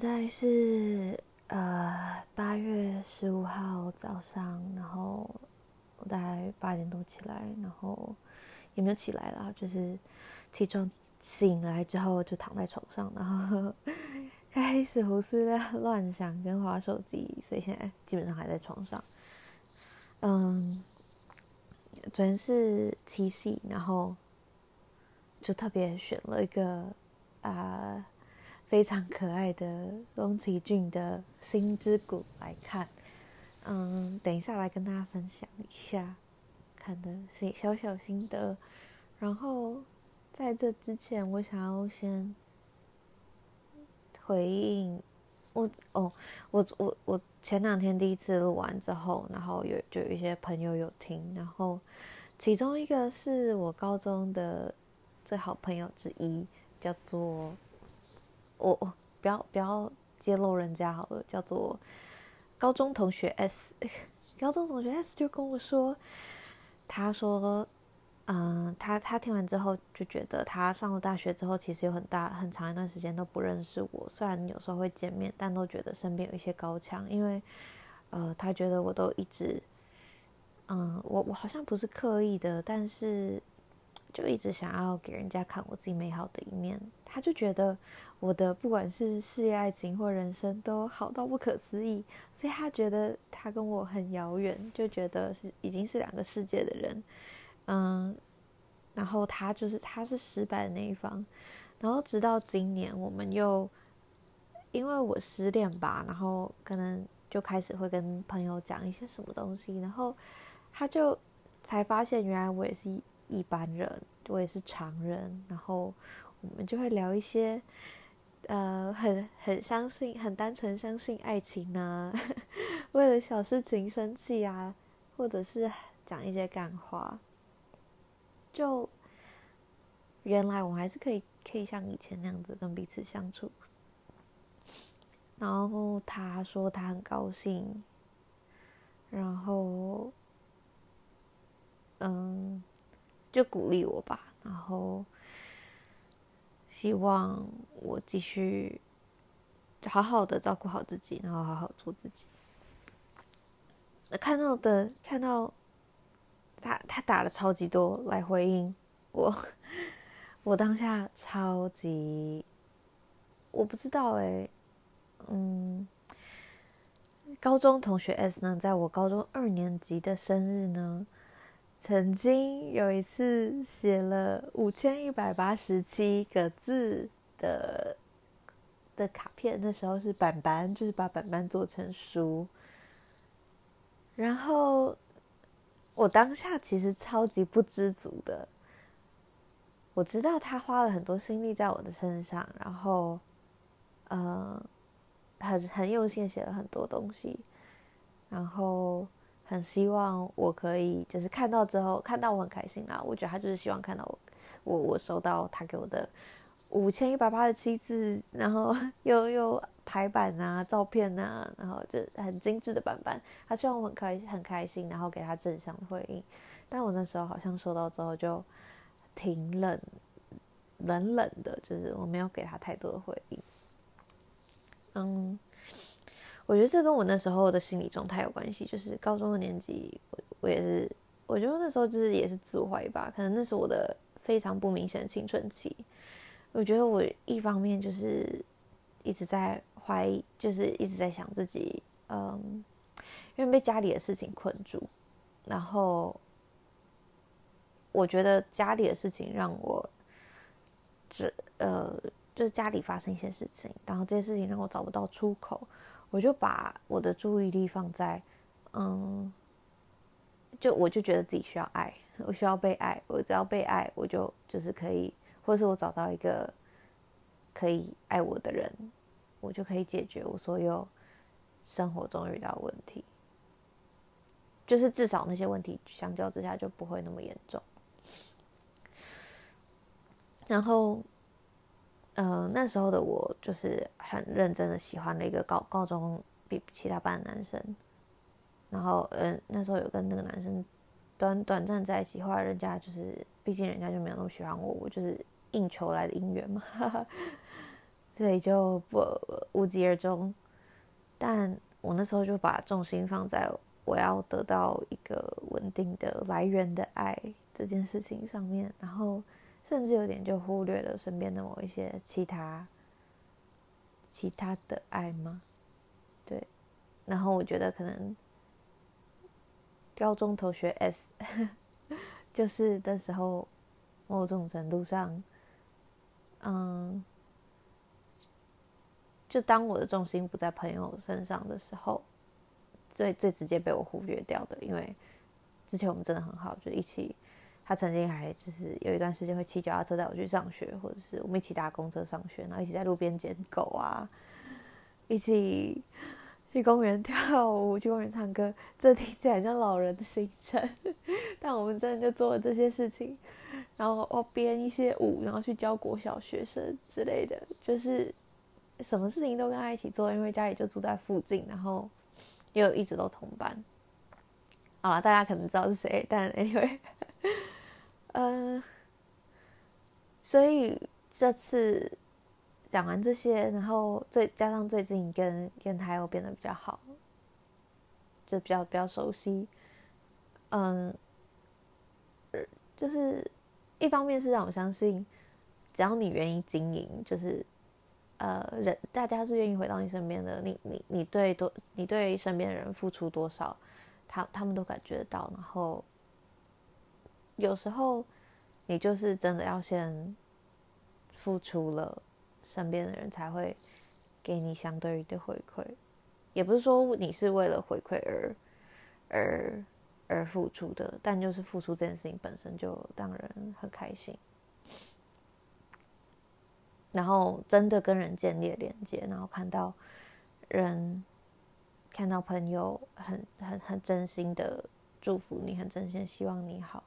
现在是呃八月十五号早上，然后我大概八点多起来，然后也没有起来啦，就是起床醒来之后就躺在床上，然后 开始胡思乱想跟滑手机，所以现在基本上还在床上。嗯，昨天是七夕，然后就特别选了一个啊。非常可爱的宫崎骏的《心之谷》来看，嗯，等一下来跟大家分享一下看的小小心得。然后在这之前，我想要先回应我哦，我我我前两天第一次录完之后，然后有就有一些朋友有听，然后其中一个是我高中的最好朋友之一，叫做。我我不要不要揭露人家好了，叫做高中同学 S，高中同学 S 就跟我说，他说，嗯，他他听完之后就觉得，他上了大学之后，其实有很大很长一段时间都不认识我，虽然有时候会见面，但都觉得身边有一些高墙，因为，呃，他觉得我都一直，嗯，我我好像不是刻意的，但是就一直想要给人家看我自己美好的一面，他就觉得。我的不管是事业、爱情或人生都好到不可思议，所以他觉得他跟我很遥远，就觉得是已经是两个世界的人，嗯，然后他就是他是失败的那一方，然后直到今年我们又因为我失恋吧，然后可能就开始会跟朋友讲一些什么东西，然后他就才发现原来我也是一般人，我也是常人，然后我们就会聊一些。呃，很很相信，很单纯相信爱情呢、啊。为了小事情生气啊，或者是讲一些干话，就原来我还是可以可以像以前那样子跟彼此相处。然后他说他很高兴，然后嗯，就鼓励我吧，然后。希望我继续好好的照顾好自己，然后好好做自己。看到的看到他，他打了超级多来回应我，我当下超级，我不知道哎，嗯，高中同学 S 呢，在我高中二年级的生日呢。曾经有一次写了五千一百八十七个字的的卡片，那时候是板板，就是把板板做成书。然后我当下其实超级不知足的，我知道他花了很多心力在我的身上，然后，呃，很很用心写了很多东西，然后。很希望我可以，就是看到之后，看到我很开心啦。我觉得他就是希望看到我，我我收到他给我的五千一百八十七字，然后 又又排版啊、照片啊，然后就很精致的版本。他希望我很开很开心，然后给他正向的回应。但我那时候好像收到之后就挺冷，冷冷的，就是我没有给他太多的回应。嗯。我觉得这跟我那时候的心理状态有关系，就是高中的年纪，我我也是，我觉得那时候就是也是自我怀疑吧，可能那是我的非常不明显的青春期。我觉得我一方面就是一直在怀疑，就是一直在想自己，嗯，因为被家里的事情困住，然后我觉得家里的事情让我，这呃，就是家里发生一些事情，然后这些事情让我找不到出口。我就把我的注意力放在，嗯，就我就觉得自己需要爱，我需要被爱，我只要被爱，我就就是可以，或者是我找到一个可以爱我的人，我就可以解决我所有生活中遇到的问题，就是至少那些问题相较之下就不会那么严重，然后。嗯、那时候的我就是很认真的喜欢了一个高高中比其他班的男生，然后嗯、那时候有跟那个男生短短暂在一起，后来人家就是，毕竟人家就没有那么喜欢我，我就是应酬来的姻缘嘛，所以就不无疾而终。但我那时候就把重心放在我要得到一个稳定的来源的爱这件事情上面，然后甚至有点就忽略了身边的某一些其他其他的爱吗？对，然后我觉得可能高中同学 S 就是的时候，某种程度上，嗯。就当我的重心不在朋友身上的时候，最最直接被我忽略掉的，因为之前我们真的很好，就一起，他曾经还就是有一段时间会骑脚踏车带我去上学，或者是我们一起搭公车上学，然后一起在路边捡狗啊，一起去公园跳舞，去公园唱歌，这听起来像老人的行程，但我们真的就做了这些事情，然后我编一些舞，然后去教国小学生之类的，就是。什么事情都跟他一起做，因为家里就住在附近，然后又一直都同班。好了，大家可能知道是谁，但 anyway，呃，所以这次讲完这些，然后最加上最近跟电台又变得比较好，就比较比较熟悉。嗯，就是一方面是让我相信，只要你愿意经营，就是。呃，人大家是愿意回到你身边的，你你你对多，你对身边的人付出多少，他他们都感觉得到。然后有时候你就是真的要先付出了，身边的人才会给你相对的回馈。也不是说你是为了回馈而而而付出的，但就是付出这件事情本身就让人很开心。然后真的跟人建立连接，然后看到人，看到朋友很很很真心的祝福你，很真心希望你好，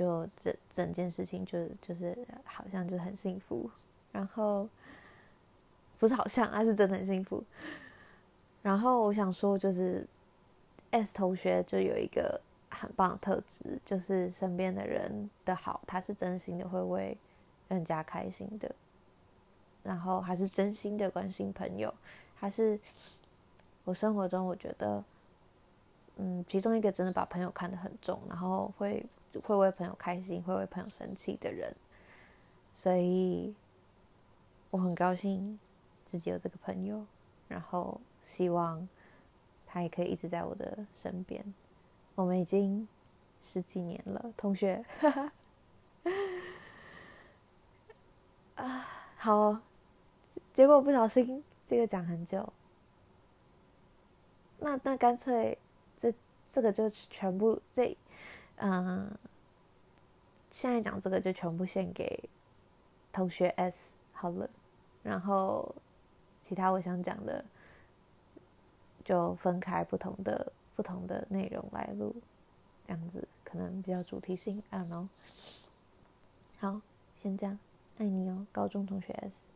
就整整件事情就就是好像就很幸福。然后不是好像，而是真的很幸福。然后我想说，就是 S 同学就有一个很棒的特质，就是身边的人的好，他是真心的会为人家开心的。然后还是真心的关心朋友，还是我生活中我觉得，嗯，其中一个真的把朋友看得很重，然后会会为朋友开心，会为朋友生气的人，所以我很高兴自己有这个朋友，然后希望他也可以一直在我的身边。我们已经十几年了，同学，啊，好。结果不小心，这个讲很久。那那干脆，这这个就全部这，嗯，现在讲这个就全部献给同学 S 好了。然后其他我想讲的，就分开不同的不同的内容来录，这样子可能比较主题性。I don't know。好，先这样，爱你哦，高中同学 S。